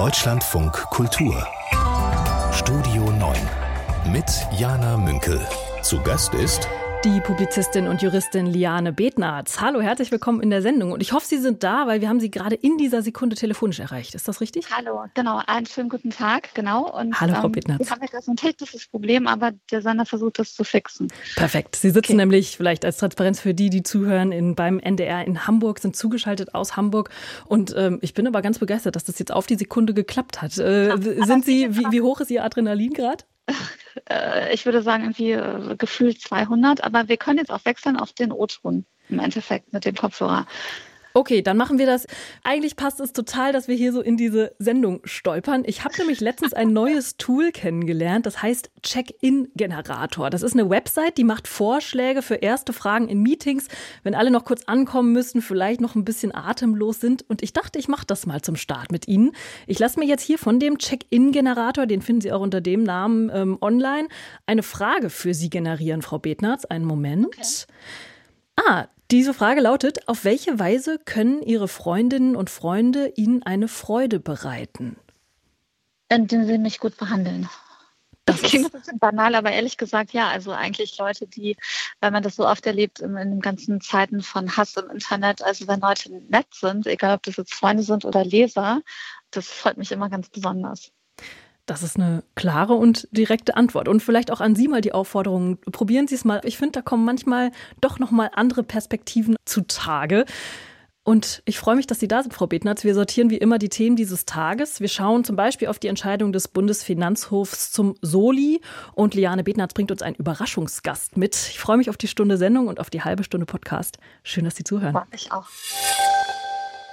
Deutschlandfunk Kultur Studio 9 mit Jana Münkel. Zu Gast ist die Publizistin und Juristin Liane Betnarz. Hallo, herzlich willkommen in der Sendung. Und ich hoffe, Sie sind da, weil wir haben Sie gerade in dieser Sekunde telefonisch erreicht. Ist das richtig? Hallo, genau. Einen schönen guten Tag, genau. Und, Hallo, Frau ähm, Betnarz. Wir haben ja ein technisches Problem, aber der Sender versucht das zu fixen. Perfekt. Sie sitzen okay. nämlich vielleicht als Transparenz für die, die zuhören, in, beim NDR in Hamburg, sind zugeschaltet aus Hamburg. Und ähm, ich bin aber ganz begeistert, dass das jetzt auf die Sekunde geklappt hat. Äh, ja, sind Sie, wie, wie hoch ist Ihr Adrenalingrad? Äh, ich würde sagen, irgendwie äh, gefühlt 200, aber wir können jetzt auch wechseln auf den O-Ton im Endeffekt mit dem Kopfhörer. Okay, dann machen wir das. Eigentlich passt es total, dass wir hier so in diese Sendung stolpern. Ich habe nämlich letztens ein neues Tool kennengelernt, das heißt Check-in-Generator. Das ist eine Website, die macht Vorschläge für erste Fragen in Meetings, wenn alle noch kurz ankommen müssen, vielleicht noch ein bisschen atemlos sind. Und ich dachte, ich mache das mal zum Start mit Ihnen. Ich lasse mir jetzt hier von dem Check-in-Generator, den finden Sie auch unter dem Namen ähm, online, eine Frage für Sie generieren, Frau Betnarz. Einen Moment. Okay. Ah, diese Frage lautet, auf welche Weise können Ihre Freundinnen und Freunde Ihnen eine Freude bereiten? Indem sie mich gut behandeln. Das klingt ein bisschen banal, aber ehrlich gesagt, ja. Also eigentlich Leute, die, weil man das so oft erlebt in, in den ganzen Zeiten von Hass im Internet, also wenn Leute nett sind, egal ob das jetzt Freunde sind oder Leser, das freut mich immer ganz besonders. Das ist eine klare und direkte Antwort. Und vielleicht auch an Sie mal die Aufforderung, probieren Sie es mal. Ich finde, da kommen manchmal doch noch mal andere Perspektiven zutage. Und ich freue mich, dass Sie da sind, Frau Betnatz. Wir sortieren wie immer die Themen dieses Tages. Wir schauen zum Beispiel auf die Entscheidung des Bundesfinanzhofs zum Soli. Und Liane Betnatz bringt uns einen Überraschungsgast mit. Ich freue mich auf die Stunde Sendung und auf die halbe Stunde Podcast. Schön, dass Sie zuhören. Ich auch.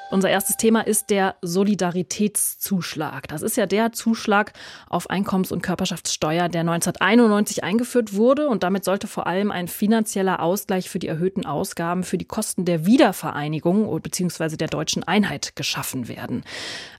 Unser erstes Thema ist der Solidaritätszuschlag. Das ist ja der Zuschlag auf Einkommens- und Körperschaftssteuer, der 1991 eingeführt wurde. Und damit sollte vor allem ein finanzieller Ausgleich für die erhöhten Ausgaben für die Kosten der Wiedervereinigung bzw. der deutschen Einheit geschaffen werden.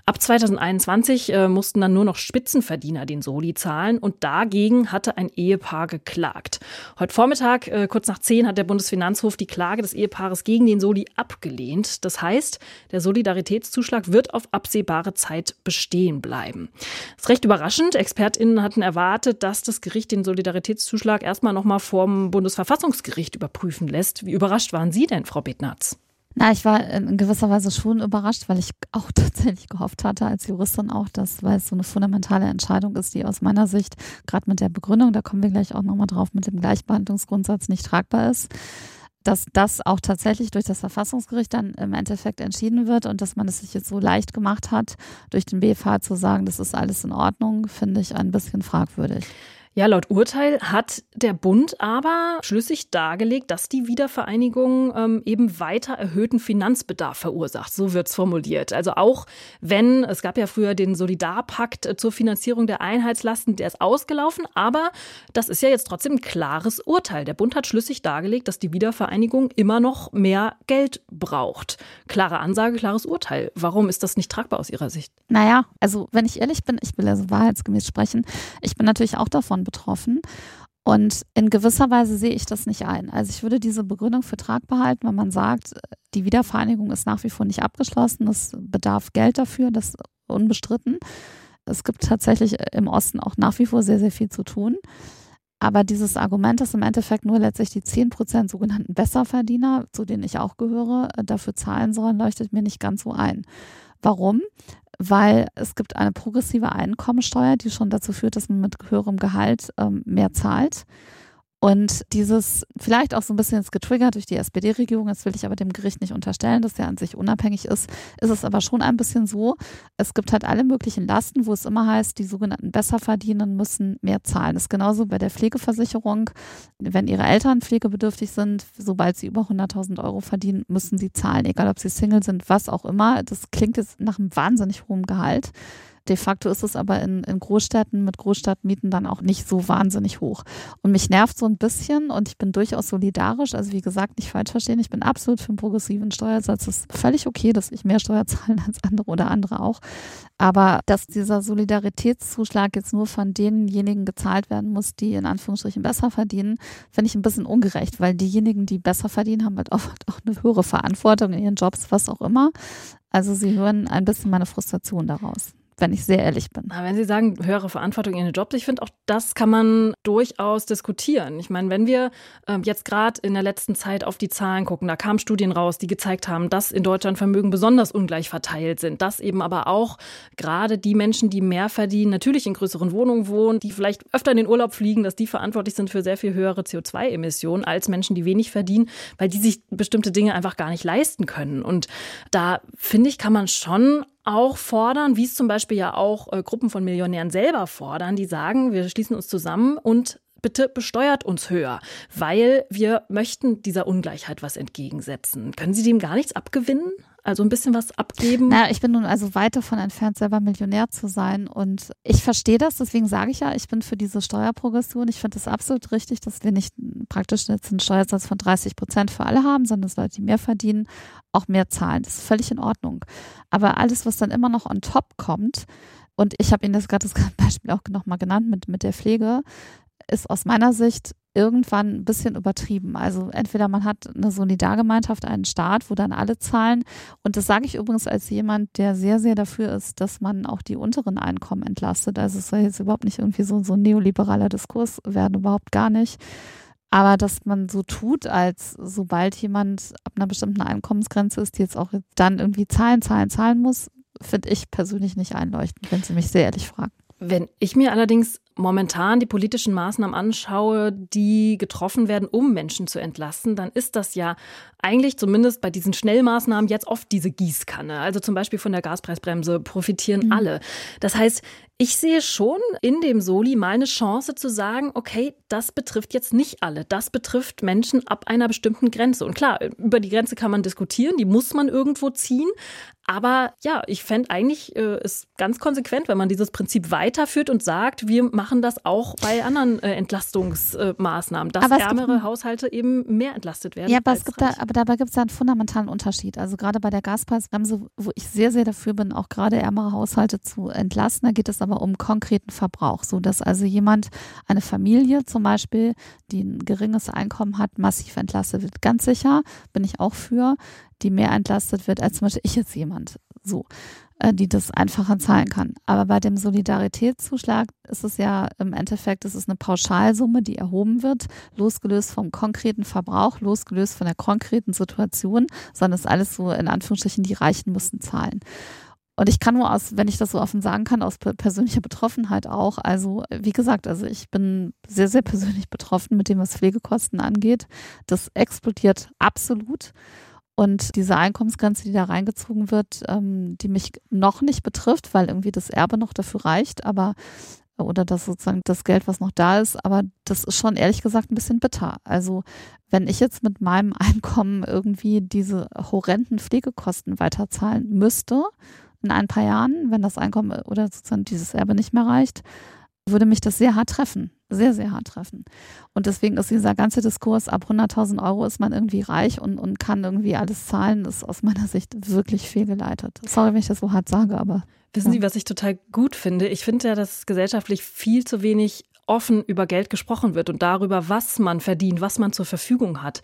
Ab 2021 äh, mussten dann nur noch Spitzenverdiener den Soli zahlen und dagegen hatte ein Ehepaar geklagt. Heute Vormittag, äh, kurz nach zehn, hat der Bundesfinanzhof die Klage des Ehepaares gegen den Soli abgelehnt. Das heißt, der Solidaritätszuschlag wird auf absehbare Zeit bestehen bleiben. Das ist recht überraschend. ExpertInnen hatten erwartet, dass das Gericht den Solidaritätszuschlag erstmal nochmal vom Bundesverfassungsgericht überprüfen lässt. Wie überrascht waren Sie denn, Frau Betnarz? Na, ich war in gewisser Weise schon überrascht, weil ich auch tatsächlich gehofft hatte, als Juristin auch, dass, weil es so eine fundamentale Entscheidung ist, die aus meiner Sicht, gerade mit der Begründung, da kommen wir gleich auch nochmal drauf, mit dem Gleichbehandlungsgrundsatz nicht tragbar ist, dass das auch tatsächlich durch das Verfassungsgericht dann im Endeffekt entschieden wird und dass man es sich jetzt so leicht gemacht hat, durch den BFH zu sagen, das ist alles in Ordnung, finde ich ein bisschen fragwürdig. Ja, laut Urteil hat der Bund aber schlüssig dargelegt, dass die Wiedervereinigung ähm, eben weiter erhöhten Finanzbedarf verursacht. So wird es formuliert. Also auch wenn, es gab ja früher den Solidarpakt äh, zur Finanzierung der Einheitslasten, der ist ausgelaufen, aber das ist ja jetzt trotzdem ein klares Urteil. Der Bund hat schlüssig dargelegt, dass die Wiedervereinigung immer noch mehr Geld braucht. Klare Ansage, klares Urteil. Warum ist das nicht tragbar aus Ihrer Sicht? Naja, also wenn ich ehrlich bin, ich will also wahrheitsgemäß sprechen, ich bin natürlich auch davon betroffen. Und in gewisser Weise sehe ich das nicht ein. Also ich würde diese Begründung für tragbar halten, wenn man sagt, die Wiedervereinigung ist nach wie vor nicht abgeschlossen, es bedarf Geld dafür, das ist unbestritten. Es gibt tatsächlich im Osten auch nach wie vor sehr, sehr viel zu tun. Aber dieses Argument, dass im Endeffekt nur letztlich die 10 Prozent sogenannten Besserverdiener, zu denen ich auch gehöre, dafür zahlen sollen, leuchtet mir nicht ganz so ein. Warum? Weil es gibt eine progressive Einkommensteuer, die schon dazu führt, dass man mit höherem Gehalt ähm, mehr zahlt. Und dieses vielleicht auch so ein bisschen jetzt getriggert durch die SPD-Regierung, das will ich aber dem Gericht nicht unterstellen, dass der an sich unabhängig ist, ist es aber schon ein bisschen so, es gibt halt alle möglichen Lasten, wo es immer heißt, die sogenannten Besserverdienenden müssen mehr zahlen. Das ist genauso bei der Pflegeversicherung. Wenn ihre Eltern pflegebedürftig sind, sobald sie über 100.000 Euro verdienen, müssen sie zahlen, egal ob sie Single sind, was auch immer. Das klingt jetzt nach einem wahnsinnig hohen Gehalt. De facto ist es aber in, in Großstädten mit Großstadtmieten dann auch nicht so wahnsinnig hoch. Und mich nervt so ein bisschen und ich bin durchaus solidarisch. Also wie gesagt, nicht falsch verstehen, ich bin absolut für einen progressiven Steuersatz. Es ist völlig okay, dass ich mehr Steuer zahle als andere oder andere auch. Aber dass dieser Solidaritätszuschlag jetzt nur von denjenigen gezahlt werden muss, die in Anführungsstrichen besser verdienen, finde ich ein bisschen ungerecht, weil diejenigen, die besser verdienen, haben halt oft auch eine höhere Verantwortung in ihren Jobs, was auch immer. Also sie hören ein bisschen meine Frustration daraus. Wenn ich sehr ehrlich bin. Na, wenn Sie sagen, höhere Verantwortung in den Jobs, ich finde auch, das kann man durchaus diskutieren. Ich meine, wenn wir äh, jetzt gerade in der letzten Zeit auf die Zahlen gucken, da kamen Studien raus, die gezeigt haben, dass in Deutschland Vermögen besonders ungleich verteilt sind, dass eben aber auch gerade die Menschen, die mehr verdienen, natürlich in größeren Wohnungen wohnen, die vielleicht öfter in den Urlaub fliegen, dass die verantwortlich sind für sehr viel höhere CO2-Emissionen als Menschen, die wenig verdienen, weil die sich bestimmte Dinge einfach gar nicht leisten können. Und da finde ich, kann man schon auch fordern, wie es zum Beispiel ja auch äh, Gruppen von Millionären selber fordern, die sagen, wir schließen uns zusammen und bitte besteuert uns höher, weil wir möchten dieser Ungleichheit was entgegensetzen. Können Sie dem gar nichts abgewinnen? Also ein bisschen was abgeben? Na, ich bin nun also weit davon entfernt, selber Millionär zu sein. Und ich verstehe das, deswegen sage ich ja, ich bin für diese Steuerprogression. Ich finde es absolut richtig, dass wir nicht praktisch jetzt einen Steuersatz von 30 Prozent für alle haben, sondern dass Leute, die mehr verdienen, auch mehr zahlen. Das ist völlig in Ordnung. Aber alles, was dann immer noch on top kommt, und ich habe Ihnen das gerade das Beispiel auch nochmal genannt mit, mit der Pflege, ist aus meiner Sicht irgendwann ein bisschen übertrieben. Also entweder man hat eine Solidargemeinschaft, einen Staat, wo dann alle zahlen. Und das sage ich übrigens als jemand, der sehr, sehr dafür ist, dass man auch die unteren Einkommen entlastet. Also es soll jetzt überhaupt nicht irgendwie so, so ein neoliberaler Diskurs werden, überhaupt gar nicht. Aber dass man so tut, als sobald jemand ab einer bestimmten Einkommensgrenze ist, die jetzt auch dann irgendwie zahlen, zahlen, zahlen muss, finde ich persönlich nicht einleuchtend, wenn Sie mich sehr ehrlich fragen. Wenn ich mir allerdings momentan die politischen Maßnahmen anschaue, die getroffen werden, um Menschen zu entlasten, dann ist das ja eigentlich zumindest bei diesen Schnellmaßnahmen jetzt oft diese Gießkanne. Also zum Beispiel von der Gaspreisbremse profitieren mhm. alle. Das heißt, ich sehe schon in dem Soli mal eine Chance zu sagen, okay, das betrifft jetzt nicht alle. Das betrifft Menschen ab einer bestimmten Grenze. Und klar, über die Grenze kann man diskutieren, die muss man irgendwo ziehen. Aber ja, ich fände eigentlich äh, ist ganz konsequent, wenn man dieses Prinzip weiterführt und sagt, wir machen das auch bei anderen äh, Entlastungsmaßnahmen, dass ärmere Haushalte eben mehr entlastet werden. Ja, aber, es gibt da, aber dabei gibt es da einen fundamentalen Unterschied. Also gerade bei der Gaspreisbremse, wo ich sehr, sehr dafür bin, auch gerade ärmere Haushalte zu entlasten, da geht es aber um konkreten Verbrauch, so dass also jemand, eine Familie zum Beispiel, die ein geringes Einkommen hat, massiv entlastet wird. Ganz sicher bin ich auch für die mehr entlastet wird als zum Beispiel ich jetzt jemand. So die das einfacher zahlen kann. Aber bei dem Solidaritätszuschlag ist es ja im Endeffekt, es ist eine Pauschalsumme, die erhoben wird, losgelöst vom konkreten Verbrauch, losgelöst von der konkreten Situation, sondern es ist alles so in Anführungsstrichen, die Reichen müssen zahlen. Und ich kann nur aus, wenn ich das so offen sagen kann, aus persönlicher Betroffenheit auch. Also, wie gesagt, also ich bin sehr, sehr persönlich betroffen mit dem, was Pflegekosten angeht. Das explodiert absolut. Und diese Einkommensgrenze, die da reingezogen wird, ähm, die mich noch nicht betrifft, weil irgendwie das Erbe noch dafür reicht, aber oder das sozusagen das Geld, was noch da ist, aber das ist schon ehrlich gesagt ein bisschen bitter. Also wenn ich jetzt mit meinem Einkommen irgendwie diese horrenden Pflegekosten weiterzahlen müsste in ein paar Jahren, wenn das Einkommen oder sozusagen dieses Erbe nicht mehr reicht, würde mich das sehr hart treffen. Sehr, sehr hart treffen. Und deswegen ist dieser ganze Diskurs, ab 100.000 Euro ist man irgendwie reich und, und kann irgendwie alles zahlen, ist aus meiner Sicht wirklich fehlgeleitet. Sorry, wenn ich das so hart sage, aber. Wissen Sie, was ich total gut finde? Ich finde ja, dass gesellschaftlich viel zu wenig offen über Geld gesprochen wird und darüber, was man verdient, was man zur Verfügung hat.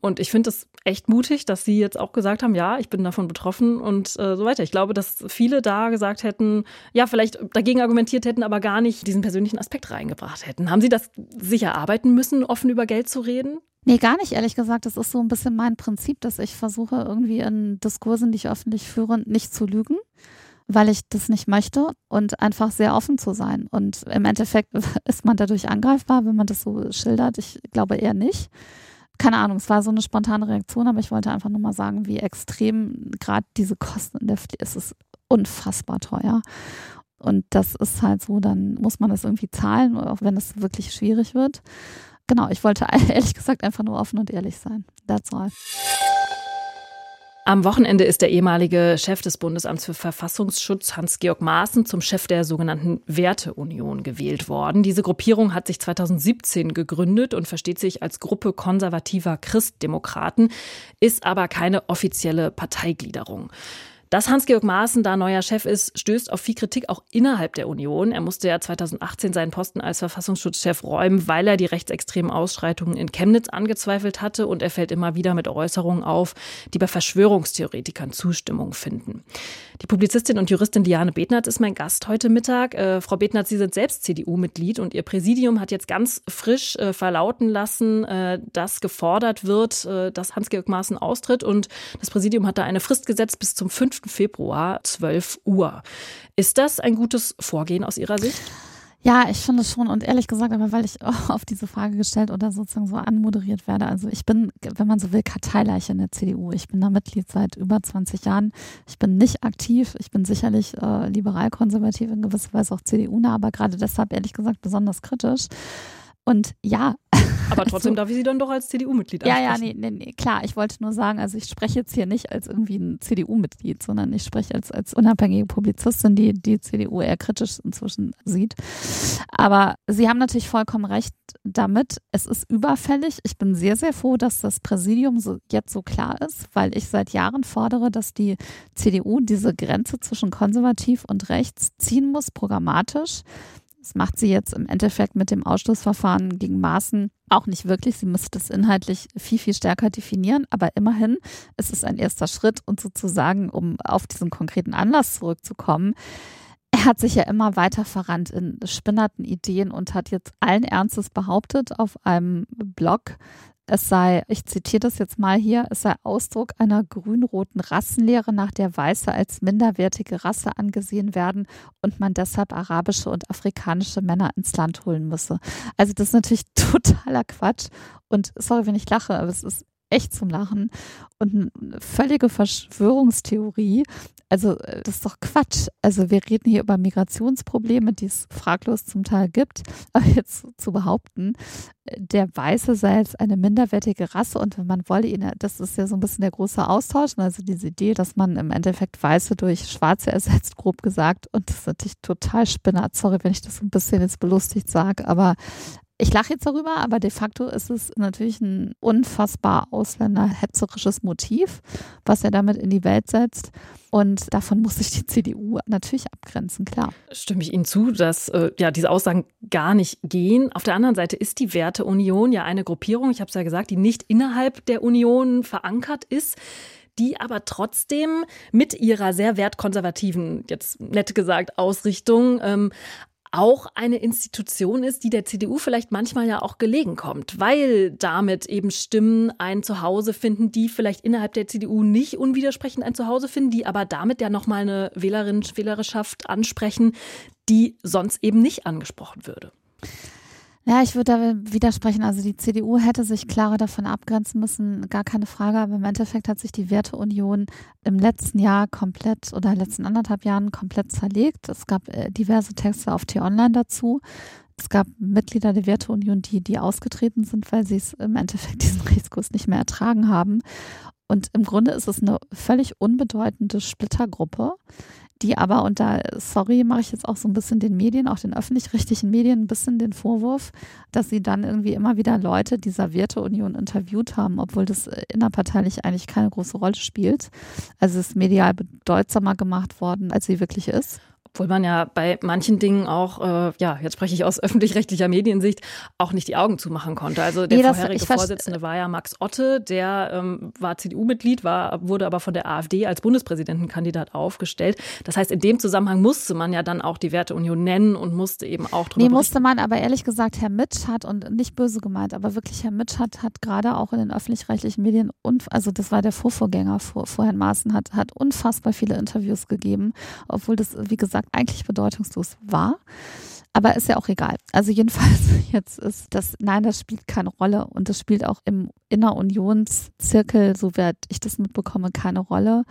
Und ich finde es echt mutig, dass Sie jetzt auch gesagt haben, ja, ich bin davon betroffen und äh, so weiter. Ich glaube, dass viele da gesagt hätten, ja, vielleicht dagegen argumentiert hätten, aber gar nicht diesen persönlichen Aspekt reingebracht hätten. Haben Sie das sicher arbeiten müssen, offen über Geld zu reden? Nee, gar nicht, ehrlich gesagt. Das ist so ein bisschen mein Prinzip, dass ich versuche, irgendwie in Diskursen, die ich öffentlich führe, nicht zu lügen weil ich das nicht möchte und einfach sehr offen zu sein. Und im Endeffekt ist man dadurch angreifbar, wenn man das so schildert. Ich glaube eher nicht. Keine Ahnung, es war so eine spontane Reaktion, aber ich wollte einfach nur mal sagen, wie extrem gerade diese Kosten in der Pflege, es ist unfassbar teuer. Und das ist halt so, dann muss man das irgendwie zahlen, auch wenn es wirklich schwierig wird. Genau, ich wollte ehrlich gesagt einfach nur offen und ehrlich sein. That's all. Am Wochenende ist der ehemalige Chef des Bundesamts für Verfassungsschutz Hans-Georg Maaßen zum Chef der sogenannten Werteunion gewählt worden. Diese Gruppierung hat sich 2017 gegründet und versteht sich als Gruppe konservativer Christdemokraten, ist aber keine offizielle Parteigliederung. Dass Hans-Georg Maaßen da neuer Chef ist, stößt auf viel Kritik auch innerhalb der Union. Er musste ja 2018 seinen Posten als Verfassungsschutzchef räumen, weil er die rechtsextremen Ausschreitungen in Chemnitz angezweifelt hatte und er fällt immer wieder mit Äußerungen auf, die bei Verschwörungstheoretikern Zustimmung finden. Die Publizistin und Juristin Liane Betnert ist mein Gast heute Mittag. Äh, Frau Betnert, Sie sind selbst CDU-Mitglied und Ihr Präsidium hat jetzt ganz frisch äh, verlauten lassen, äh, dass gefordert wird, äh, dass Hans-Georg Maaßen austritt und das Präsidium hat da eine Frist gesetzt bis zum 5. 5. Februar, 12 Uhr. Ist das ein gutes Vorgehen aus Ihrer Sicht? Ja, ich finde es schon und ehrlich gesagt, aber weil ich auf diese Frage gestellt oder sozusagen so anmoderiert werde. Also ich bin, wenn man so will, Karteileiche in der CDU. Ich bin da Mitglied seit über 20 Jahren. Ich bin nicht aktiv. Ich bin sicherlich äh, liberal-konservativ, in gewisser Weise auch CDU-nah, aber gerade deshalb ehrlich gesagt besonders kritisch. Und ja. Aber trotzdem darf ich Sie dann doch als CDU-Mitglied ansprechen. Ja, ja, nee, nee, nee, klar. Ich wollte nur sagen, also ich spreche jetzt hier nicht als irgendwie ein CDU-Mitglied, sondern ich spreche als, als unabhängige Publizistin, die die CDU eher kritisch inzwischen sieht. Aber Sie haben natürlich vollkommen recht damit. Es ist überfällig. Ich bin sehr, sehr froh, dass das Präsidium so, jetzt so klar ist, weil ich seit Jahren fordere, dass die CDU diese Grenze zwischen konservativ und rechts ziehen muss, programmatisch. Das macht sie jetzt im Endeffekt mit dem Ausschlussverfahren gegen Maßen auch nicht wirklich. Sie müsste das inhaltlich viel, viel stärker definieren. Aber immerhin ist es ein erster Schritt und sozusagen, um auf diesen konkreten Anlass zurückzukommen, er hat sich ja immer weiter verrannt in spinnerten Ideen und hat jetzt allen Ernstes behauptet auf einem Blog, es sei, ich zitiere das jetzt mal hier, es sei Ausdruck einer grün-roten Rassenlehre, nach der Weiße als minderwertige Rasse angesehen werden und man deshalb arabische und afrikanische Männer ins Land holen müsse. Also das ist natürlich totaler Quatsch. Und sorry, wenn ich lache, aber es ist echt zum Lachen und eine völlige Verschwörungstheorie. Also äh, das ist doch Quatsch. Also wir reden hier über Migrationsprobleme, die es fraglos zum Teil gibt. Aber jetzt zu behaupten, der Weiße sei jetzt eine minderwertige Rasse und wenn man wolle ihn, das ist ja so ein bisschen der große Austausch, also diese Idee, dass man im Endeffekt Weiße durch Schwarze ersetzt, grob gesagt. Und das ist natürlich total spinnert. Sorry, wenn ich das ein bisschen jetzt belustigt sage, aber ich lache jetzt darüber, aber de facto ist es natürlich ein unfassbar ausländerhetzerisches Motiv, was er damit in die Welt setzt. Und davon muss sich die CDU natürlich abgrenzen, klar. Stimme ich Ihnen zu, dass äh, ja diese Aussagen gar nicht gehen. Auf der anderen Seite ist die Werteunion ja eine Gruppierung, ich habe es ja gesagt, die nicht innerhalb der Union verankert ist die aber trotzdem mit ihrer sehr wertkonservativen, jetzt nett gesagt, Ausrichtung ähm, auch eine Institution ist, die der CDU vielleicht manchmal ja auch gelegen kommt, weil damit eben Stimmen ein Zuhause finden, die vielleicht innerhalb der CDU nicht unwidersprechend ein Zuhause finden, die aber damit ja nochmal eine Wählerin, Wählerschaft ansprechen, die sonst eben nicht angesprochen würde. Ja, ich würde da widersprechen. Also die CDU hätte sich klarer davon abgrenzen müssen, gar keine Frage. Aber im Endeffekt hat sich die Werteunion im letzten Jahr komplett oder letzten anderthalb Jahren komplett zerlegt. Es gab äh, diverse Texte auf T-Online dazu. Es gab Mitglieder der Werteunion, die, die ausgetreten sind, weil sie es im Endeffekt diesen Risikos nicht mehr ertragen haben. Und im Grunde ist es eine völlig unbedeutende Splittergruppe, die aber, und da, sorry, mache ich jetzt auch so ein bisschen den Medien, auch den öffentlich-rechtlichen Medien ein bisschen den Vorwurf, dass sie dann irgendwie immer wieder Leute dieser Werteunion interviewt haben, obwohl das äh, innerparteilich eigentlich keine große Rolle spielt. Also es ist medial bedeutsamer gemacht worden, als sie wirklich ist. Obwohl man ja bei manchen Dingen auch, äh, ja, jetzt spreche ich aus öffentlich-rechtlicher Mediensicht, auch nicht die Augen zumachen konnte. Also der nee, vorherige Vorsitzende war ja Max Otte, der ähm, war CDU-Mitglied, war, wurde aber von der AfD als Bundespräsidentenkandidat aufgestellt. Das heißt, in dem Zusammenhang musste man ja dann auch die Werteunion nennen und musste eben auch drüber Nee, musste man, aber ehrlich gesagt, Herr Mitsch hat, und nicht böse gemeint, aber wirklich Herr Mitsch hat, hat gerade auch in den öffentlich-rechtlichen Medien, und, also das war der Vorvorgänger vor, vor Herrn Maaßen, hat, hat unfassbar viele Interviews gegeben, obwohl das, wie gesagt, eigentlich bedeutungslos war. Aber ist ja auch egal. Also jedenfalls jetzt ist das, nein, das spielt keine Rolle und das spielt auch im Innerunionszirkel, so werde ich das mitbekomme, keine Rolle.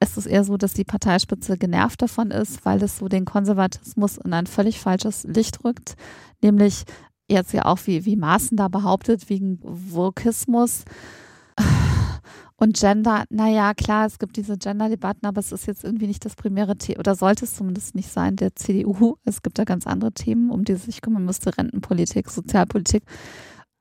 Es ist eher so, dass die Parteispitze genervt davon ist, weil es so den Konservatismus in ein völlig falsches Licht rückt. Nämlich jetzt ja auch wie, wie Maaßen da behauptet, wegen Vokismus. Und Gender, naja, klar, es gibt diese Gender-Debatten, aber es ist jetzt irgendwie nicht das primäre Thema, oder sollte es zumindest nicht sein, der CDU. Es gibt da ganz andere Themen, um die sich kümmern müsste, Rentenpolitik, Sozialpolitik.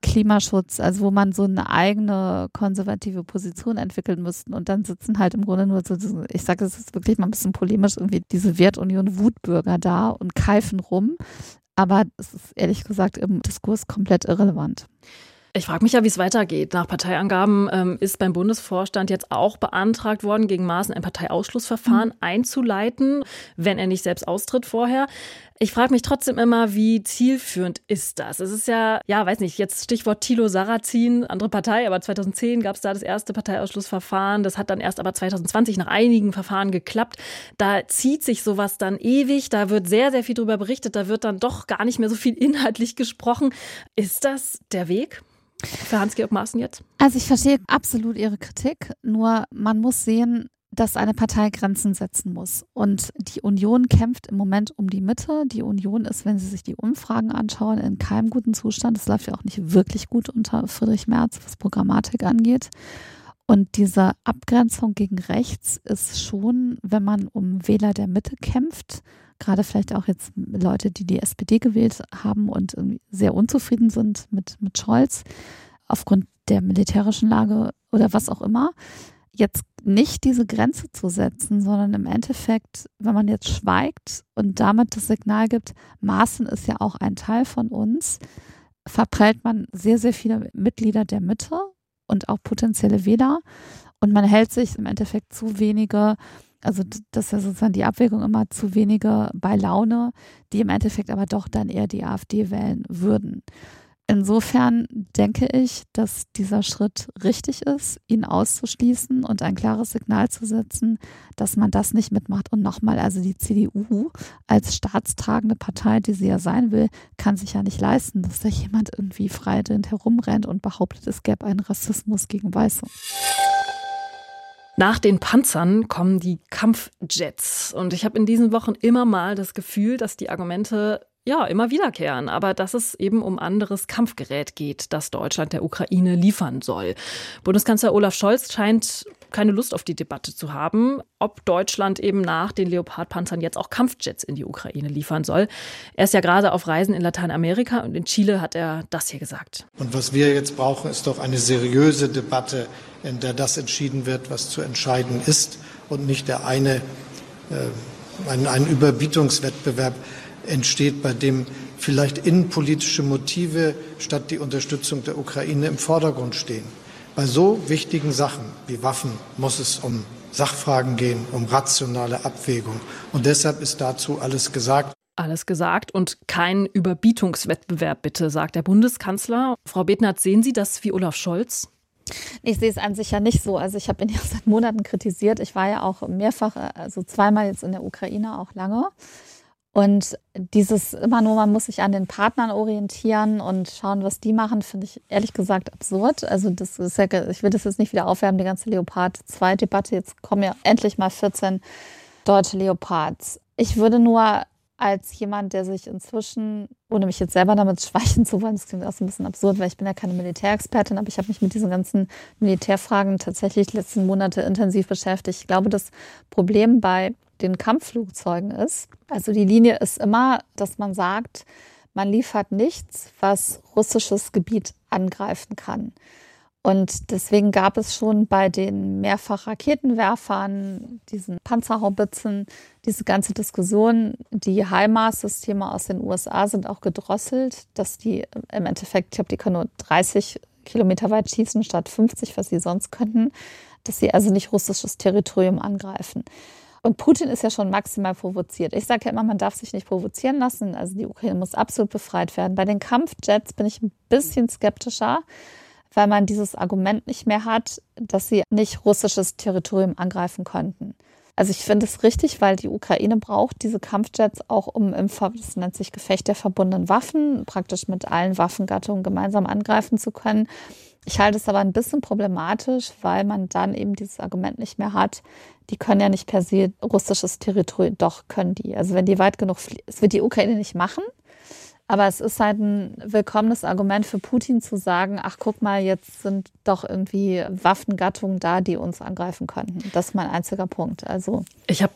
Klimaschutz, also wo man so eine eigene konservative Position entwickeln müsste. Und dann sitzen halt im Grunde nur so, ich sage es ist wirklich mal ein bisschen polemisch, irgendwie diese Wertunion Wutbürger da und keifen rum. Aber es ist ehrlich gesagt im Diskurs komplett irrelevant. Ich frage mich ja, wie es weitergeht. Nach Parteiangaben ähm, ist beim Bundesvorstand jetzt auch beantragt worden, gegen Maaßen ein Parteiausschlussverfahren mhm. einzuleiten, wenn er nicht selbst austritt vorher. Ich frage mich trotzdem immer, wie zielführend ist das? Es ist ja, ja, weiß nicht, jetzt Stichwort Thilo Sarrazin, andere Partei, aber 2010 gab es da das erste Parteiausschlussverfahren. Das hat dann erst aber 2020 nach einigen Verfahren geklappt. Da zieht sich sowas dann ewig, da wird sehr, sehr viel drüber berichtet, da wird dann doch gar nicht mehr so viel inhaltlich gesprochen. Ist das der Weg? Für Hans-Georg Maaßen jetzt? Also ich verstehe absolut Ihre Kritik, nur man muss sehen, dass eine Partei Grenzen setzen muss. Und die Union kämpft im Moment um die Mitte. Die Union ist, wenn Sie sich die Umfragen anschauen, in keinem guten Zustand. Es läuft ja auch nicht wirklich gut unter Friedrich Merz, was Programmatik angeht. Und diese Abgrenzung gegen rechts ist schon, wenn man um Wähler der Mitte kämpft, gerade vielleicht auch jetzt Leute, die die SPD gewählt haben und sehr unzufrieden sind mit, mit Scholz aufgrund der militärischen Lage oder was auch immer, jetzt nicht diese Grenze zu setzen, sondern im Endeffekt, wenn man jetzt schweigt und damit das Signal gibt, Maßen ist ja auch ein Teil von uns, verprellt man sehr, sehr viele Mitglieder der Mitte und auch potenzielle Wähler und man hält sich im Endeffekt zu wenige also das ist sozusagen die Abwägung immer zu wenige bei Laune, die im Endeffekt aber doch dann eher die AfD wählen würden. Insofern denke ich, dass dieser Schritt richtig ist, ihn auszuschließen und ein klares Signal zu setzen, dass man das nicht mitmacht. Und nochmal, also die CDU als staatstragende Partei, die sie ja sein will, kann sich ja nicht leisten, dass da jemand irgendwie frei herumrennt und behauptet, es gäbe einen Rassismus gegen Weiße. Nach den Panzern kommen die Kampfjets. Und ich habe in diesen Wochen immer mal das Gefühl, dass die Argumente ja, immer wiederkehren, aber dass es eben um anderes Kampfgerät geht, das Deutschland der Ukraine liefern soll. Bundeskanzler Olaf Scholz scheint keine Lust auf die Debatte zu haben, ob Deutschland eben nach den Leopard-Panzern jetzt auch Kampfjets in die Ukraine liefern soll. Er ist ja gerade auf Reisen in Lateinamerika und in Chile hat er das hier gesagt. Und was wir jetzt brauchen, ist doch eine seriöse Debatte, in der das entschieden wird, was zu entscheiden ist und nicht der eine, äh, ein, ein Überbietungswettbewerb entsteht, bei dem vielleicht innenpolitische Motive statt die Unterstützung der Ukraine im Vordergrund stehen. Bei so wichtigen Sachen wie Waffen muss es um Sachfragen gehen, um rationale Abwägung. Und deshalb ist dazu alles gesagt. Alles gesagt und kein Überbietungswettbewerb, bitte, sagt der Bundeskanzler. Frau Betnert, sehen Sie das wie Olaf Scholz? Ich sehe es an sich ja nicht so. Also ich habe ihn ja seit Monaten kritisiert. Ich war ja auch mehrfach, also zweimal jetzt in der Ukraine, auch lange. Und dieses immer nur, man muss sich an den Partnern orientieren und schauen, was die machen, finde ich ehrlich gesagt absurd. Also das ist ja, ich will das jetzt nicht wieder aufwärmen, die ganze Leopard 2 Debatte. Jetzt kommen ja endlich mal 14 deutsche Leopards. Ich würde nur als jemand, der sich inzwischen, ohne mich jetzt selber damit schweichen zu wollen, das klingt auch so ein bisschen absurd, weil ich bin ja keine Militärexpertin, aber ich habe mich mit diesen ganzen Militärfragen tatsächlich die letzten Monate intensiv beschäftigt. Ich glaube, das Problem bei den Kampfflugzeugen ist. Also die Linie ist immer, dass man sagt, man liefert nichts, was russisches Gebiet angreifen kann. Und deswegen gab es schon bei den Mehrfachraketenwerfern, diesen Panzerhaubitzen, diese ganze Diskussion. Die HIMARS-Systeme aus den USA sind auch gedrosselt, dass die im Endeffekt, ich glaube, die können nur 30 Kilometer weit schießen statt 50, was sie sonst könnten, dass sie also nicht russisches Territorium angreifen. Und Putin ist ja schon maximal provoziert. Ich sage ja immer, man darf sich nicht provozieren lassen. Also die Ukraine muss absolut befreit werden. Bei den Kampfjets bin ich ein bisschen skeptischer, weil man dieses Argument nicht mehr hat, dass sie nicht russisches Territorium angreifen könnten. Also ich finde es richtig, weil die Ukraine braucht diese Kampfjets auch, um im, das nennt sich Gefecht der verbundenen Waffen, praktisch mit allen Waffengattungen gemeinsam angreifen zu können. Ich halte es aber ein bisschen problematisch, weil man dann eben dieses Argument nicht mehr hat, die können ja nicht per se russisches Territorium, doch können die. Also wenn die weit genug fliegen, es wird die Ukraine nicht machen, aber es ist halt ein willkommenes Argument für Putin zu sagen, ach guck mal, jetzt sind doch irgendwie Waffengattungen da, die uns angreifen könnten. Das ist mein einziger Punkt. Also ich habe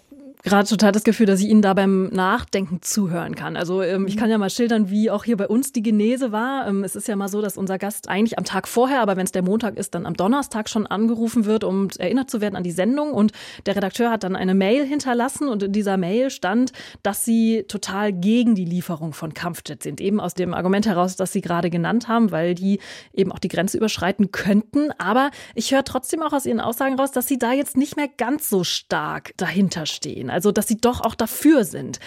gerade total das Gefühl, dass ich Ihnen da beim Nachdenken zuhören kann. Also ähm, ich kann ja mal schildern, wie auch hier bei uns die Genese war. Ähm, es ist ja mal so, dass unser Gast eigentlich am Tag vorher, aber wenn es der Montag ist, dann am Donnerstag schon angerufen wird, um erinnert zu werden an die Sendung. Und der Redakteur hat dann eine Mail hinterlassen und in dieser Mail stand, dass sie total gegen die Lieferung von Kampfjets sind. Eben aus dem Argument heraus, das Sie gerade genannt haben, weil die eben auch die Grenze überschreiten könnten. Aber ich höre trotzdem auch aus Ihren Aussagen raus, dass Sie da jetzt nicht mehr ganz so stark dahinter stehen. Also, dass sie doch auch dafür sind.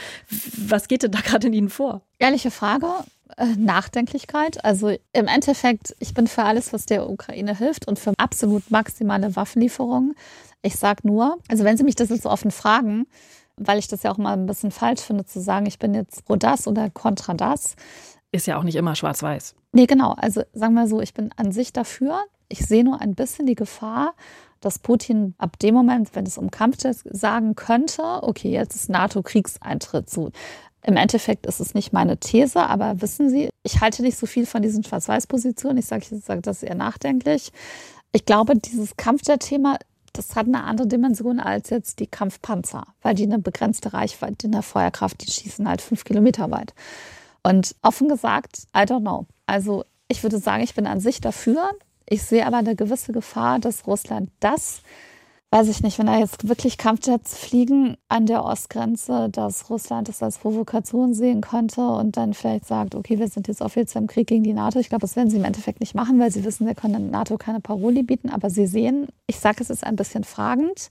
Was geht denn da gerade in Ihnen vor? Ehrliche Frage. Äh, Nachdenklichkeit. Also im Endeffekt, ich bin für alles, was der Ukraine hilft und für absolut maximale Waffenlieferungen. Ich sage nur, also wenn Sie mich das jetzt so offen fragen, weil ich das ja auch mal ein bisschen falsch finde, zu sagen, ich bin jetzt pro das oder contra das. Ist ja auch nicht immer schwarz-weiß. Nee, genau. Also sagen wir so, ich bin an sich dafür. Ich sehe nur ein bisschen die Gefahr, dass Putin ab dem Moment, wenn es um Kampfjets sagen könnte, okay, jetzt ist NATO-Kriegseintritt so. Im Endeffekt ist es nicht meine These, aber wissen Sie, ich halte nicht so viel von diesen Schwarz-Weiß-Positionen. Ich sage ich sage das eher nachdenklich. Ich glaube, dieses Kampfjet-Thema, das hat eine andere Dimension als jetzt die Kampfpanzer, weil die eine begrenzte Reichweite in der Feuerkraft, die schießen halt fünf Kilometer weit. Und offen gesagt, I don't know. Also ich würde sagen, ich bin an sich dafür, ich sehe aber eine gewisse Gefahr, dass Russland das, weiß ich nicht, wenn da jetzt wirklich Kampfjets fliegen an der Ostgrenze, dass Russland das als Provokation sehen könnte und dann vielleicht sagt, okay, wir sind jetzt offiziell im Krieg gegen die NATO. Ich glaube, das werden sie im Endeffekt nicht machen, weil sie wissen, sie können der NATO keine Paroli bieten. Aber sie sehen, ich sage es ist ein bisschen fragend,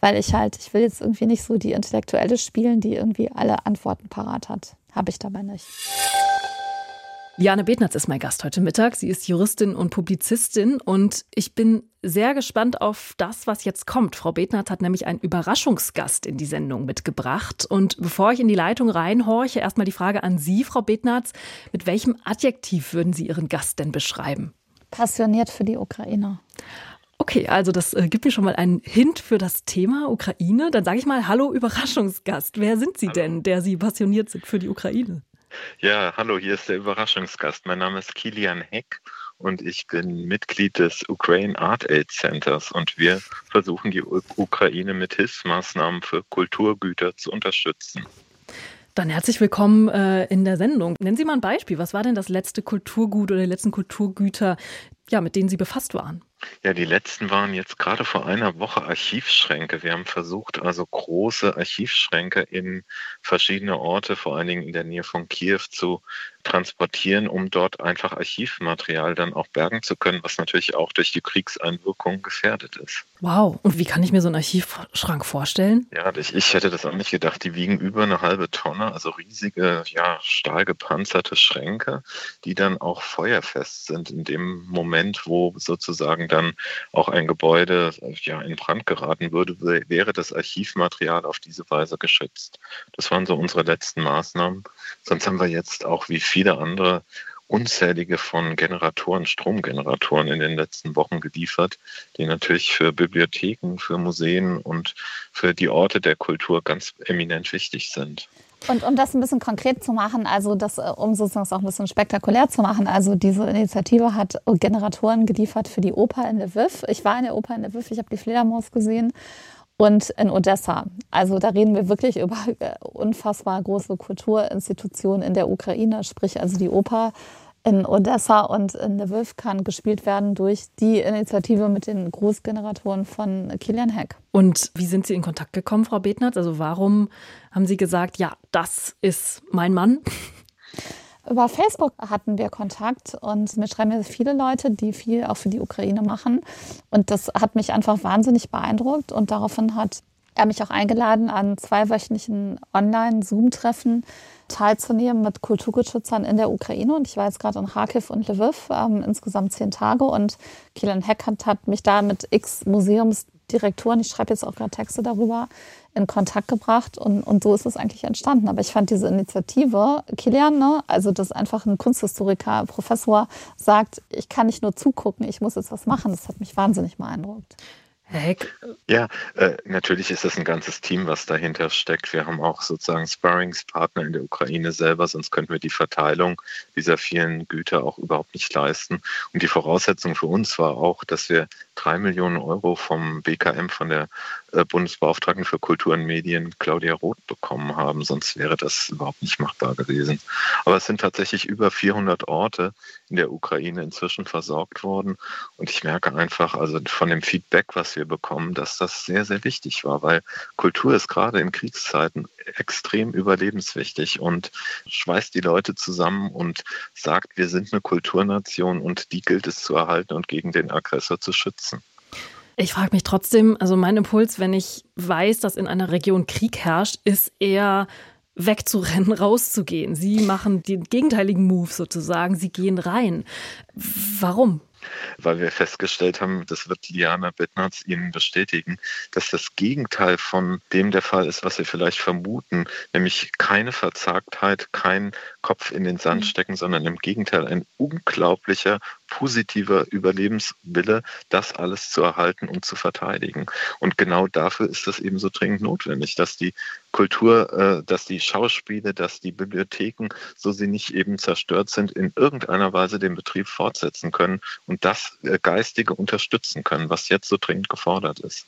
weil ich halt, ich will jetzt irgendwie nicht so die Intellektuelle spielen, die irgendwie alle Antworten parat hat. Habe ich dabei nicht. Liane Betnatz ist mein Gast heute Mittag. Sie ist Juristin und Publizistin und ich bin sehr gespannt auf das, was jetzt kommt. Frau Betnatz hat nämlich einen Überraschungsgast in die Sendung mitgebracht. Und bevor ich in die Leitung reinhorche, erstmal die Frage an Sie, Frau Betnatz. Mit welchem Adjektiv würden Sie Ihren Gast denn beschreiben? Passioniert für die Ukraine. Okay, also das äh, gibt mir schon mal einen Hint für das Thema Ukraine. Dann sage ich mal, hallo Überraschungsgast. Wer sind Sie hallo. denn, der Sie passioniert sind für die Ukraine? Ja, hallo, hier ist der Überraschungsgast. Mein Name ist Kilian Heck und ich bin Mitglied des Ukraine Art Aid Centers und wir versuchen die Ukraine mit Hilfsmaßnahmen für Kulturgüter zu unterstützen. Dann herzlich willkommen äh, in der Sendung. Nennen Sie mal ein Beispiel. Was war denn das letzte Kulturgut oder die letzten Kulturgüter, ja, mit denen Sie befasst waren? Ja, die letzten waren jetzt gerade vor einer Woche Archivschränke. Wir haben versucht, also große Archivschränke in verschiedene Orte, vor allen Dingen in der Nähe von Kiew, zu transportieren, um dort einfach Archivmaterial dann auch bergen zu können, was natürlich auch durch die Kriegseinwirkung gefährdet ist. Wow, und wie kann ich mir so einen Archivschrank vorstellen? Ja, ich, ich hätte das auch nicht gedacht. Die wiegen über eine halbe Tonne, also riesige, ja, stahlgepanzerte Schränke, die dann auch feuerfest sind in dem Moment, wo sozusagen dann auch ein Gebäude ja, in Brand geraten würde, wäre das Archivmaterial auf diese Weise geschützt. Das waren so unsere letzten Maßnahmen. Sonst haben wir jetzt auch wie viele andere unzählige von Generatoren, Stromgeneratoren in den letzten Wochen geliefert, die natürlich für Bibliotheken, für Museen und für die Orte der Kultur ganz eminent wichtig sind. Und um das ein bisschen konkret zu machen, also das, äh, um sozusagen auch ein bisschen spektakulär zu machen, also diese Initiative hat Generatoren geliefert für die Oper in Lviv. Ich war in der Oper in Lviv, ich habe die Fledermaus gesehen und in Odessa. Also da reden wir wirklich über äh, unfassbar große Kulturinstitutionen in der Ukraine, sprich also die Oper in Odessa und in Lviv kann gespielt werden durch die Initiative mit den Großgeneratoren von Kilian Heck. Und wie sind Sie in Kontakt gekommen, Frau Betnert? Also warum haben Sie gesagt, ja, das ist mein Mann? Über Facebook hatten wir Kontakt und mir schreiben mir viele Leute, die viel auch für die Ukraine machen. Und das hat mich einfach wahnsinnig beeindruckt. Und daraufhin hat er mich auch eingeladen, an zweiwöchentlichen Online-Zoom-Treffen teilzunehmen mit Kulturgeschützern in der Ukraine. Und ich war jetzt gerade in Kharkiv und Lviv, ähm, insgesamt zehn Tage. Und Kielan Heckert hat mich da mit x Museumsdirektoren, ich schreibe jetzt auch gerade Texte darüber, in Kontakt gebracht. Und, und so ist es eigentlich entstanden. Aber ich fand diese Initiative, Kilian, ne, also dass einfach ein Kunsthistoriker, Professor sagt, ich kann nicht nur zugucken, ich muss jetzt was machen, das hat mich wahnsinnig beeindruckt. Heck? Ja, äh, natürlich ist das ein ganzes Team, was dahinter steckt. Wir haben auch sozusagen Sparringspartner in der Ukraine selber, sonst könnten wir die Verteilung dieser vielen Güter auch überhaupt nicht leisten. Und die Voraussetzung für uns war auch, dass wir drei Millionen Euro vom BKM, von der äh, Bundesbeauftragten für Kultur und Medien Claudia Roth bekommen haben. Sonst wäre das überhaupt nicht machbar gewesen. Aber es sind tatsächlich über 400 Orte in der Ukraine inzwischen versorgt worden. Und ich merke einfach, also von dem Feedback, was wir bekommen, dass das sehr, sehr wichtig war, weil Kultur ist gerade in Kriegszeiten extrem überlebenswichtig und schweißt die Leute zusammen und sagt, wir sind eine Kulturnation und die gilt es zu erhalten und gegen den Aggressor zu schützen. Ich frage mich trotzdem, also mein Impuls, wenn ich weiß, dass in einer Region Krieg herrscht, ist eher wegzurennen, rauszugehen. Sie machen den gegenteiligen Move sozusagen, sie gehen rein. Warum? Weil wir festgestellt haben, das wird Liana Bettnarz Ihnen bestätigen, dass das Gegenteil von dem der Fall ist, was wir vielleicht vermuten, nämlich keine Verzagtheit, kein Kopf in den Sand mhm. stecken, sondern im Gegenteil ein unglaublicher positiver Überlebenswille, das alles zu erhalten und zu verteidigen. Und genau dafür ist es eben so dringend notwendig, dass die Kultur, äh, dass die Schauspiele, dass die Bibliotheken, so sie nicht eben zerstört sind, in irgendeiner Weise den Betrieb fortsetzen können und das äh, Geistige unterstützen können, was jetzt so dringend gefordert ist.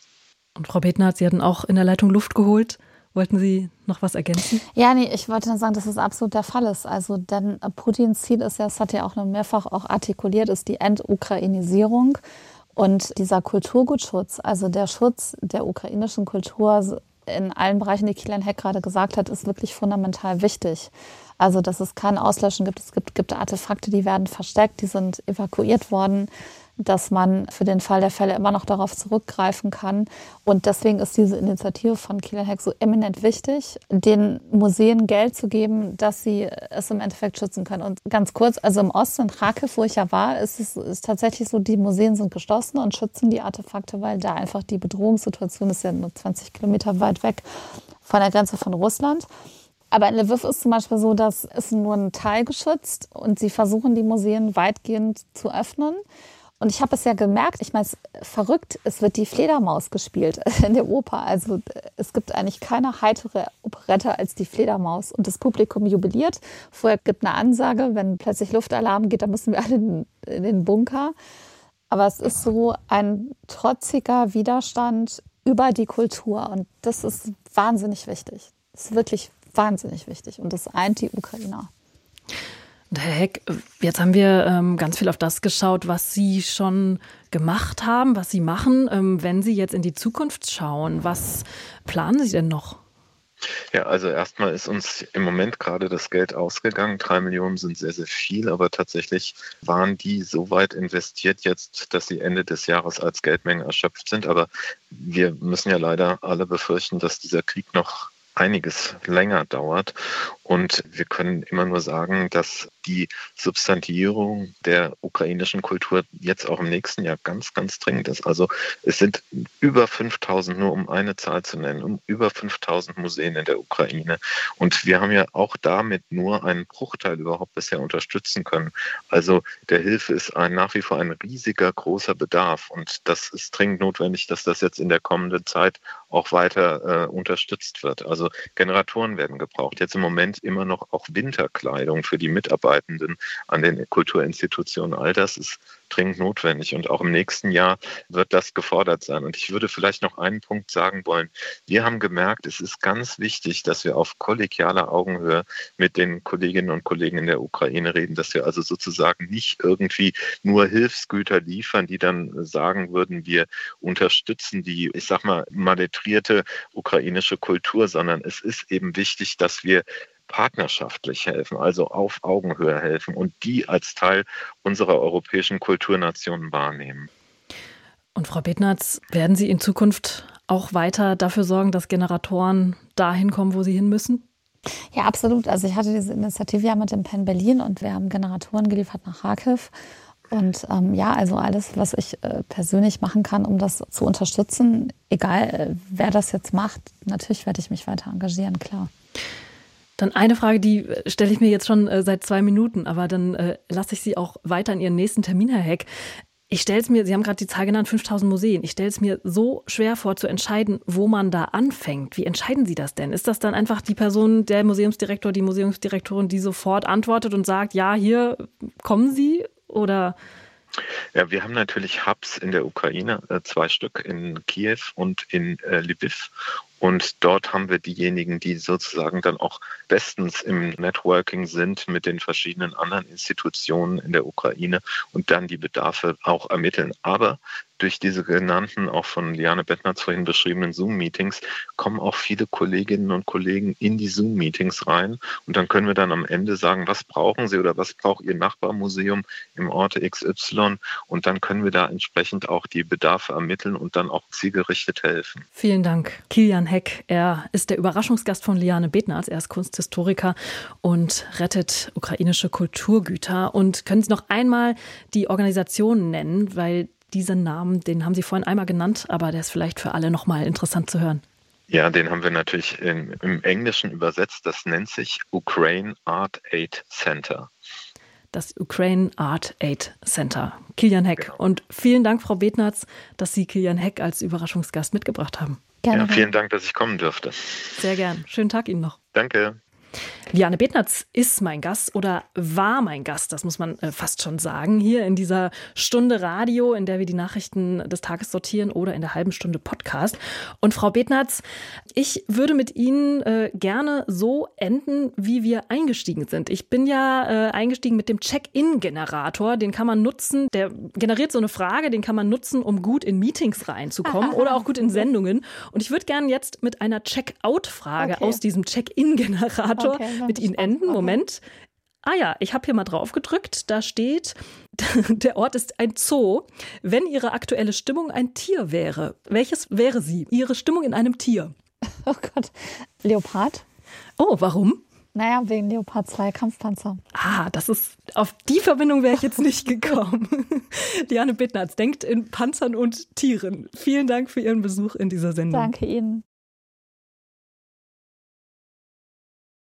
Und Frau Betner, Sie hatten auch in der Leitung Luft geholt. Wollten Sie noch was ergänzen? Ja, nee, ich wollte nur sagen, dass es absolut der Fall ist. Also, denn Putins Ziel ist ja, es hat ja auch noch mehrfach auch artikuliert, ist die Entukrainisierung und dieser Kulturgutschutz, also der Schutz der ukrainischen Kultur in allen Bereichen, die Kilian Heck gerade gesagt hat, ist wirklich fundamental wichtig. Also, dass es kein Auslöschen gibt. Es gibt, gibt Artefakte, die werden versteckt, die sind evakuiert worden dass man für den Fall der Fälle immer noch darauf zurückgreifen kann. Und deswegen ist diese Initiative von Kieler Heck so eminent wichtig, den Museen Geld zu geben, dass sie es im Endeffekt schützen können. Und ganz kurz, also im Osten, in Kharkiv, wo ich ja war, ist es ist tatsächlich so, die Museen sind geschlossen und schützen die Artefakte, weil da einfach die Bedrohungssituation ist ja nur 20 Kilometer weit weg von der Grenze von Russland. Aber in Lviv ist zum Beispiel so, dass es nur ein Teil geschützt und sie versuchen, die Museen weitgehend zu öffnen. Und ich habe es ja gemerkt, ich meine, es ist verrückt, es wird die Fledermaus gespielt in der Oper. Also es gibt eigentlich keine heitere Operette als die Fledermaus. Und das Publikum jubiliert. Vorher gibt eine Ansage, wenn plötzlich Luftalarm geht, dann müssen wir alle in, in den Bunker. Aber es ist so ein trotziger Widerstand über die Kultur. Und das ist wahnsinnig wichtig. Das ist wirklich wahnsinnig wichtig. Und das eint die Ukrainer. Herr Heck, jetzt haben wir ähm, ganz viel auf das geschaut, was Sie schon gemacht haben, was Sie machen. Ähm, wenn Sie jetzt in die Zukunft schauen, was planen Sie denn noch? Ja, also erstmal ist uns im Moment gerade das Geld ausgegangen. Drei Millionen sind sehr, sehr viel, aber tatsächlich waren die so weit investiert jetzt, dass sie Ende des Jahres als Geldmenge erschöpft sind. Aber wir müssen ja leider alle befürchten, dass dieser Krieg noch einiges länger dauert. Und wir können immer nur sagen, dass die Substantivierung der ukrainischen Kultur jetzt auch im nächsten Jahr ganz, ganz dringend ist. Also es sind über 5000, nur um eine Zahl zu nennen, um über 5000 Museen in der Ukraine. Und wir haben ja auch damit nur einen Bruchteil überhaupt bisher unterstützen können. Also der Hilfe ist ein, nach wie vor ein riesiger, großer Bedarf. Und das ist dringend notwendig, dass das jetzt in der kommenden Zeit auch weiter äh, unterstützt wird. Also Generatoren werden gebraucht. Jetzt im Moment immer noch auch Winterkleidung für die Mitarbeitenden an den Kulturinstitutionen. All das ist dringend notwendig und auch im nächsten Jahr wird das gefordert sein. Und ich würde vielleicht noch einen Punkt sagen wollen. Wir haben gemerkt, es ist ganz wichtig, dass wir auf kollegialer Augenhöhe mit den Kolleginnen und Kollegen in der Ukraine reden, dass wir also sozusagen nicht irgendwie nur Hilfsgüter liefern, die dann sagen würden, wir unterstützen die, ich sag mal, maletrierte ukrainische Kultur, sondern es ist eben wichtig, dass wir partnerschaftlich helfen, also auf Augenhöhe helfen und die als Teil unserer europäischen Kulturnation wahrnehmen. Und Frau Betnatz, werden Sie in Zukunft auch weiter dafür sorgen, dass Generatoren dahin kommen, wo sie hin müssen? Ja, absolut. Also ich hatte diese Initiative ja mit dem Penn Berlin und wir haben Generatoren geliefert nach Kharkiv. Und ähm, ja, also alles, was ich äh, persönlich machen kann, um das zu unterstützen, egal äh, wer das jetzt macht, natürlich werde ich mich weiter engagieren, klar. Dann eine Frage, die äh, stelle ich mir jetzt schon äh, seit zwei Minuten, aber dann äh, lasse ich Sie auch weiter in Ihren nächsten Termin, Herr Heck. Ich stelle es mir, Sie haben gerade die Zahl genannt, 5000 Museen. Ich stelle es mir so schwer vor zu entscheiden, wo man da anfängt. Wie entscheiden Sie das denn? Ist das dann einfach die Person, der Museumsdirektor, die Museumsdirektorin, die sofort antwortet und sagt, ja, hier kommen Sie? Oder Ja, wir haben natürlich Hubs in der Ukraine, äh, zwei Stück in Kiew und in äh, Lviv. Und dort haben wir diejenigen, die sozusagen dann auch bestens im Networking sind mit den verschiedenen anderen Institutionen in der Ukraine und dann die Bedarfe auch ermitteln. Aber durch diese genannten, auch von Liane Bettner vorhin beschriebenen Zoom-Meetings, kommen auch viele Kolleginnen und Kollegen in die Zoom-Meetings rein. Und dann können wir dann am Ende sagen, was brauchen Sie oder was braucht Ihr Nachbarmuseum im Orte XY? Und dann können wir da entsprechend auch die Bedarfe ermitteln und dann auch zielgerichtet helfen. Vielen Dank, Kilian Heck. Er ist der Überraschungsgast von Liane Betnarz. Er ist Kunsthistoriker und rettet ukrainische Kulturgüter. Und können Sie noch einmal die Organisation nennen, weil diesen Namen, den haben Sie vorhin einmal genannt, aber der ist vielleicht für alle nochmal interessant zu hören. Ja, den haben wir natürlich in, im Englischen übersetzt. Das nennt sich Ukraine Art Aid Center. Das Ukraine Art Aid Center. Kilian Heck. Genau. Und vielen Dank, Frau Betnatz, dass Sie Kilian Heck als Überraschungsgast mitgebracht haben. Gerne. Ja, vielen Dank, dass ich kommen durfte. Sehr gern. Schönen Tag Ihnen noch. Danke. Liane Betnatz ist mein Gast oder war mein Gast, das muss man äh, fast schon sagen, hier in dieser Stunde Radio, in der wir die Nachrichten des Tages sortieren oder in der halben Stunde Podcast. Und Frau Betnatz, ich würde mit Ihnen äh, gerne so enden, wie wir eingestiegen sind. Ich bin ja äh, eingestiegen mit dem Check-in-Generator, den kann man nutzen, der generiert so eine Frage, den kann man nutzen, um gut in Meetings reinzukommen oder auch gut in Sendungen. Und ich würde gerne jetzt mit einer Check-out-Frage okay. aus diesem Check-in-Generator Moderator okay, mit Ihnen enden. Okay. Moment. Ah ja, ich habe hier mal drauf gedrückt. Da steht, der Ort ist ein Zoo. Wenn Ihre aktuelle Stimmung ein Tier wäre, welches wäre sie? Ihre Stimmung in einem Tier? Oh Gott, Leopard. Oh, warum? Naja, wegen Leopard 2 Kampfpanzer. Ah, das ist, auf die Verbindung wäre ich jetzt nicht gekommen. Diane Bittnatz denkt in Panzern und Tieren. Vielen Dank für Ihren Besuch in dieser Sendung. Danke Ihnen.